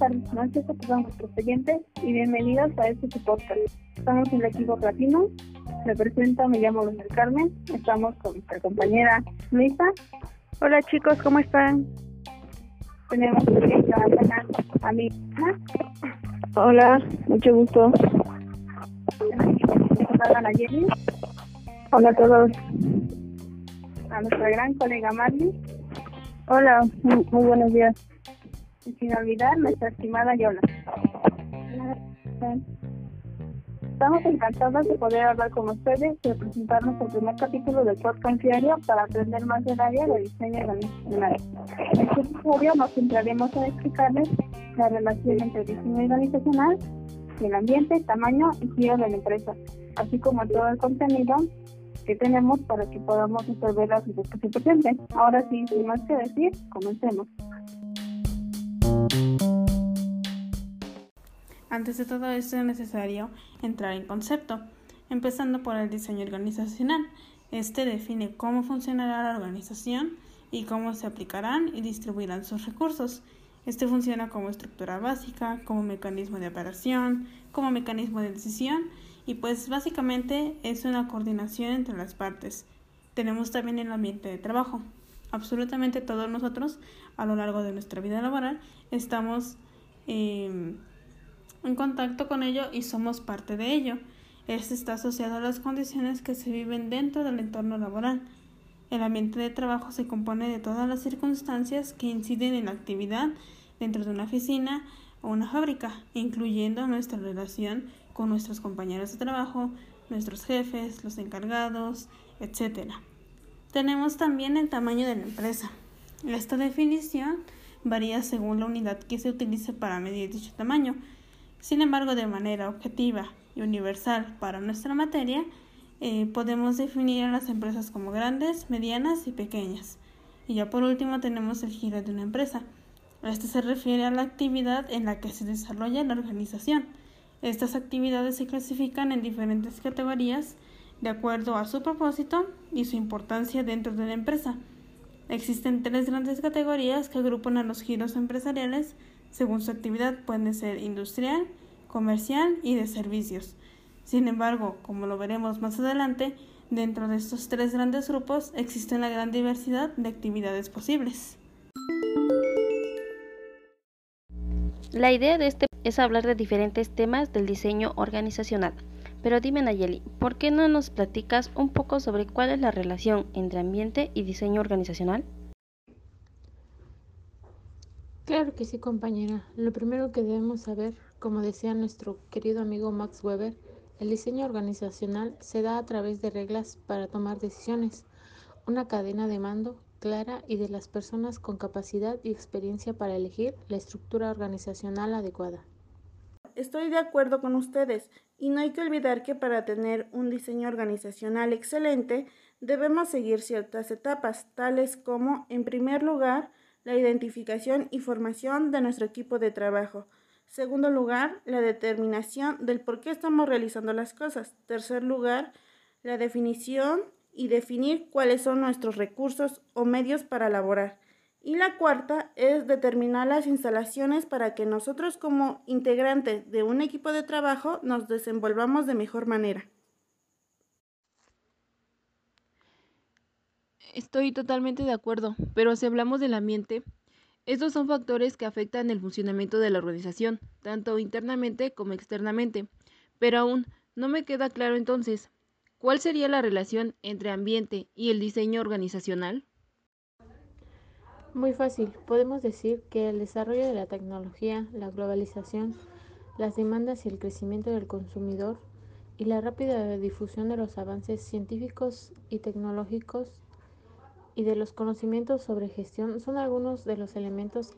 tardes, noches a todos nuestros oyentes y bienvenidos a este podcast. Estamos en el equipo platino. Me presento, me llamo Luz del Carmen. Estamos con nuestra compañera Luisa. Hola chicos, ¿cómo están? Tenemos a a mí. Hola, mucho gusto. A la Jenny. Hola a todos. A nuestra gran colega Marley. Hola, muy, muy buenos días. Y sin olvidar nuestra estimada Yola. Estamos encantados de poder hablar con ustedes y de presentarnos el primer capítulo del podcast diario para aprender más del área de diseño organizacional. En este episodio nos centraremos en explicarles la relación entre diseño organizacional el ambiente, tamaño y giro de la empresa, así como todo el contenido que tenemos para que podamos resolver las dudas que se presenten. Ahora sí, sin más que decir, comencemos. Antes de todo esto es necesario entrar en concepto, empezando por el diseño organizacional. Este define cómo funcionará la organización y cómo se aplicarán y distribuirán sus recursos. Este funciona como estructura básica, como mecanismo de operación, como mecanismo de decisión y pues básicamente es una coordinación entre las partes. Tenemos también el ambiente de trabajo. Absolutamente todos nosotros a lo largo de nuestra vida laboral estamos eh, en contacto con ello y somos parte de ello. Este está asociado a las condiciones que se viven dentro del entorno laboral. El ambiente de trabajo se compone de todas las circunstancias que inciden en la actividad dentro de una oficina o una fábrica, incluyendo nuestra relación con nuestros compañeros de trabajo, nuestros jefes, los encargados, etc. Tenemos también el tamaño de la empresa. Esta definición varía según la unidad que se utilice para medir dicho tamaño. Sin embargo, de manera objetiva y universal para nuestra materia, eh, podemos definir a las empresas como grandes, medianas y pequeñas. Y ya por último tenemos el giro de una empresa. Este se refiere a la actividad en la que se desarrolla la organización. Estas actividades se clasifican en diferentes categorías de acuerdo a su propósito y su importancia dentro de la empresa. Existen tres grandes categorías que agrupan a los giros empresariales según su actividad pueden ser industrial, comercial y de servicios. Sin embargo, como lo veremos más adelante, dentro de estos tres grandes grupos existe una gran diversidad de actividades posibles. La idea de este es hablar de diferentes temas del diseño organizacional. Pero dime Nayeli, ¿por qué no nos platicas un poco sobre cuál es la relación entre ambiente y diseño organizacional? Claro que sí, compañera. Lo primero que debemos saber, como decía nuestro querido amigo Max Weber, el diseño organizacional se da a través de reglas para tomar decisiones, una cadena de mando clara y de las personas con capacidad y experiencia para elegir la estructura organizacional adecuada. Estoy de acuerdo con ustedes y no hay que olvidar que para tener un diseño organizacional excelente debemos seguir ciertas etapas, tales como, en primer lugar, la identificación y formación de nuestro equipo de trabajo. Segundo lugar, la determinación del por qué estamos realizando las cosas. Tercer lugar, la definición y definir cuáles son nuestros recursos o medios para elaborar. Y la cuarta es determinar las instalaciones para que nosotros como integrantes de un equipo de trabajo nos desenvolvamos de mejor manera. Estoy totalmente de acuerdo, pero si hablamos del ambiente, estos son factores que afectan el funcionamiento de la organización, tanto internamente como externamente. Pero aún no me queda claro entonces, ¿cuál sería la relación entre ambiente y el diseño organizacional? Muy fácil, podemos decir que el desarrollo de la tecnología, la globalización, las demandas y el crecimiento del consumidor y la rápida difusión de los avances científicos y tecnológicos y de los conocimientos sobre gestión son algunos de los elementos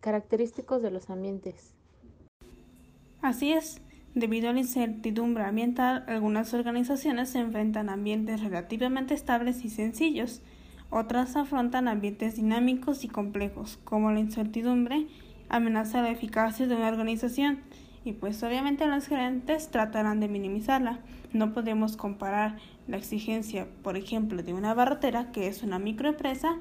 característicos de los ambientes. Así es, debido a la incertidumbre ambiental, algunas organizaciones se enfrentan a ambientes relativamente estables y sencillos, otras afrontan ambientes dinámicos y complejos, como la incertidumbre amenaza la eficacia de una organización y pues obviamente los gerentes tratarán de minimizarla. No podemos comparar la exigencia, por ejemplo, de una barrotera, que es una microempresa,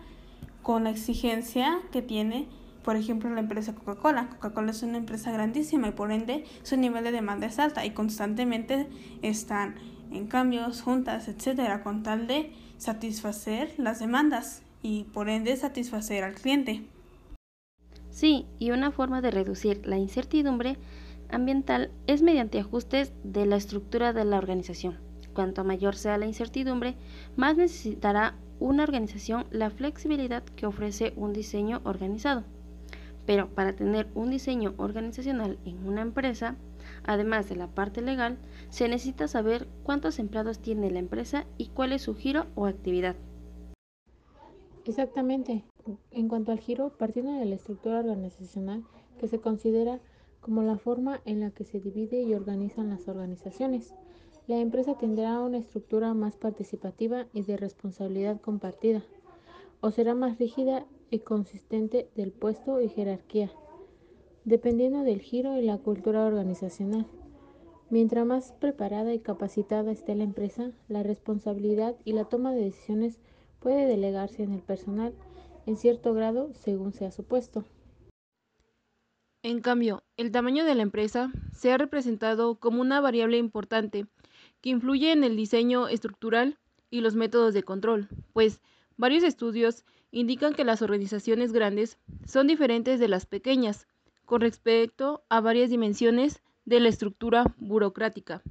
con la exigencia que tiene, por ejemplo, la empresa Coca-Cola. Coca-Cola es una empresa grandísima y por ende su nivel de demanda es alta y constantemente están en cambios, juntas, etcétera, con tal de satisfacer las demandas y por ende satisfacer al cliente. Sí, y una forma de reducir la incertidumbre ambiental es mediante ajustes de la estructura de la organización. Cuanto mayor sea la incertidumbre, más necesitará una organización la flexibilidad que ofrece un diseño organizado. Pero para tener un diseño organizacional en una empresa, además de la parte legal, se necesita saber cuántos empleados tiene la empresa y cuál es su giro o actividad. Exactamente. En cuanto al giro, partiendo de la estructura organizacional que se considera como la forma en la que se divide y organizan las organizaciones. La empresa tendrá una estructura más participativa y de responsabilidad compartida, o será más rígida y consistente del puesto y jerarquía, dependiendo del giro y la cultura organizacional. Mientras más preparada y capacitada esté la empresa, la responsabilidad y la toma de decisiones puede delegarse en el personal en cierto grado según sea su puesto. En cambio, el tamaño de la empresa se ha representado como una variable importante que influye en el diseño estructural y los métodos de control, pues varios estudios indican que las organizaciones grandes son diferentes de las pequeñas con respecto a varias dimensiones de la estructura burocrática,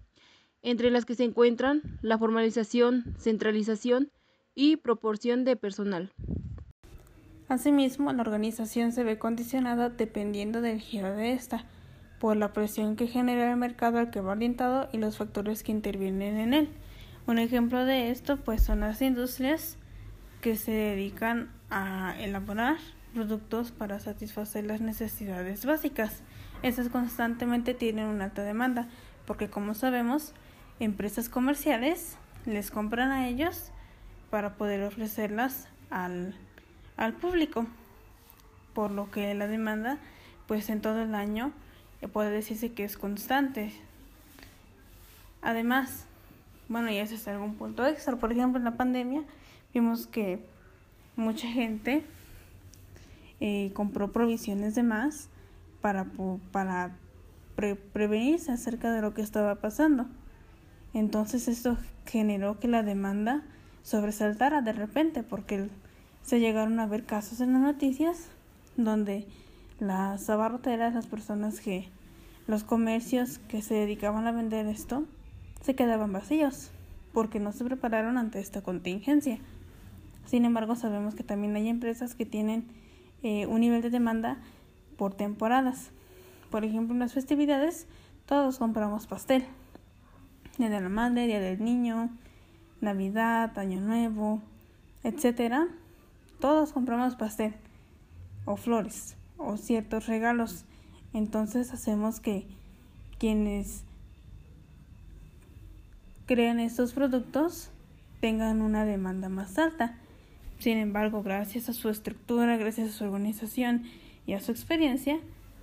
entre las que se encuentran la formalización, centralización y proporción de personal. Asimismo, la organización se ve condicionada dependiendo del giro de esta, por la presión que genera el mercado al que va orientado y los factores que intervienen en él. Un ejemplo de esto pues son las industrias que se dedican a elaborar productos para satisfacer las necesidades básicas. Estas constantemente tienen una alta demanda porque como sabemos, empresas comerciales les compran a ellos para poder ofrecerlas al al público, por lo que la demanda pues en todo el año eh, puede decirse que es constante. Además, bueno, y ese es algún punto extra, por ejemplo, en la pandemia vimos que mucha gente eh, compró provisiones de más para, para prevenirse acerca de lo que estaba pasando. Entonces esto generó que la demanda sobresaltara de repente porque el, se llegaron a ver casos en las noticias donde las abarroteras, las personas que, los comercios que se dedicaban a vender esto, se quedaban vacíos porque no se prepararon ante esta contingencia. Sin embargo, sabemos que también hay empresas que tienen eh, un nivel de demanda por temporadas. Por ejemplo, en las festividades todos compramos pastel. Día de la Madre, Día del Niño, Navidad, Año Nuevo, etcétera todos compramos pastel o flores o ciertos regalos. Entonces hacemos que quienes crean estos productos tengan una demanda más alta. Sin embargo, gracias a su estructura, gracias a su organización y a su experiencia,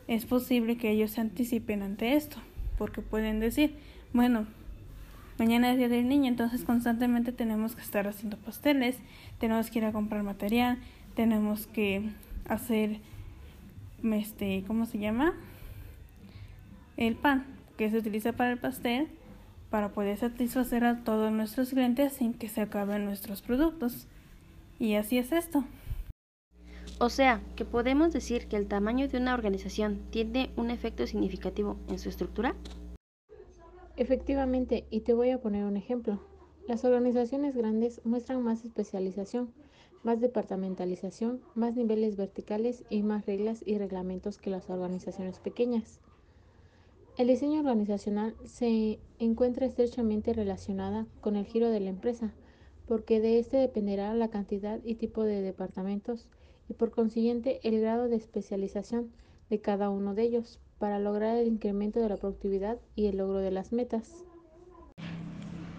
es posible que ellos se anticipen ante esto, porque pueden decir, bueno, Mañana es Día del Niño, entonces constantemente tenemos que estar haciendo pasteles, tenemos que ir a comprar material, tenemos que hacer, este, ¿cómo se llama? El pan que se utiliza para el pastel para poder satisfacer a todos nuestros clientes sin que se acaben nuestros productos. Y así es esto. O sea, que podemos decir que el tamaño de una organización tiene un efecto significativo en su estructura. Efectivamente, y te voy a poner un ejemplo. Las organizaciones grandes muestran más especialización, más departamentalización, más niveles verticales y más reglas y reglamentos que las organizaciones pequeñas. El diseño organizacional se encuentra estrechamente relacionada con el giro de la empresa, porque de este dependerá la cantidad y tipo de departamentos y por consiguiente el grado de especialización de cada uno de ellos para lograr el incremento de la productividad y el logro de las metas.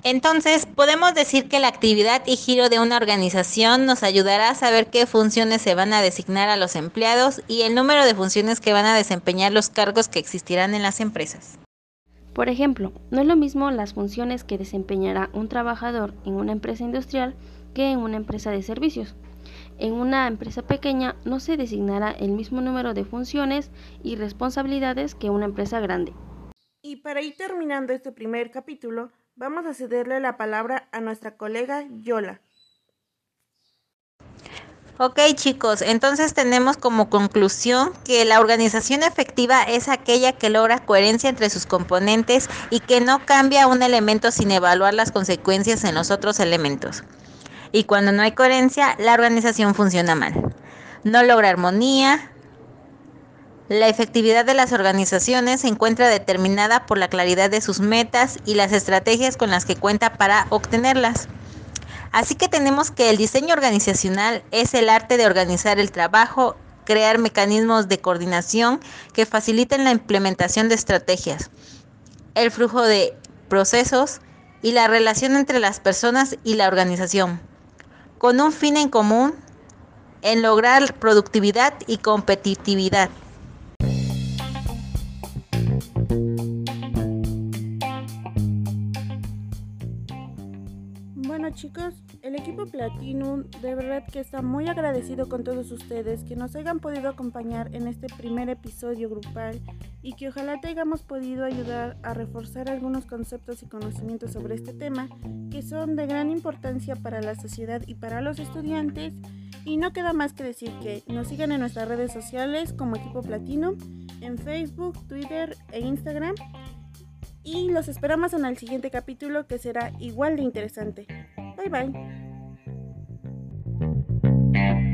Entonces, podemos decir que la actividad y giro de una organización nos ayudará a saber qué funciones se van a designar a los empleados y el número de funciones que van a desempeñar los cargos que existirán en las empresas. Por ejemplo, no es lo mismo las funciones que desempeñará un trabajador en una empresa industrial que en una empresa de servicios. En una empresa pequeña no se designará el mismo número de funciones y responsabilidades que una empresa grande. Y para ir terminando este primer capítulo, Vamos a cederle la palabra a nuestra colega Yola. Ok chicos, entonces tenemos como conclusión que la organización efectiva es aquella que logra coherencia entre sus componentes y que no cambia un elemento sin evaluar las consecuencias en los otros elementos. Y cuando no hay coherencia, la organización funciona mal. No logra armonía, la efectividad de las organizaciones se encuentra determinada por la claridad de sus metas y las estrategias con las que cuenta para obtenerlas. Así que tenemos que el diseño organizacional es el arte de organizar el trabajo, crear mecanismos de coordinación que faciliten la implementación de estrategias, el flujo de procesos y la relación entre las personas y la organización, con un fin en común en lograr productividad y competitividad. chicos, el equipo Platinum de verdad que está muy agradecido con todos ustedes que nos hayan podido acompañar en este primer episodio grupal y que ojalá te hayamos podido ayudar a reforzar algunos conceptos y conocimientos sobre este tema que son de gran importancia para la sociedad y para los estudiantes. Y no queda más que decir que nos sigan en nuestras redes sociales como equipo Platinum en Facebook, Twitter e Instagram y los esperamos en el siguiente capítulo que será igual de interesante. Bye bye. Thank you.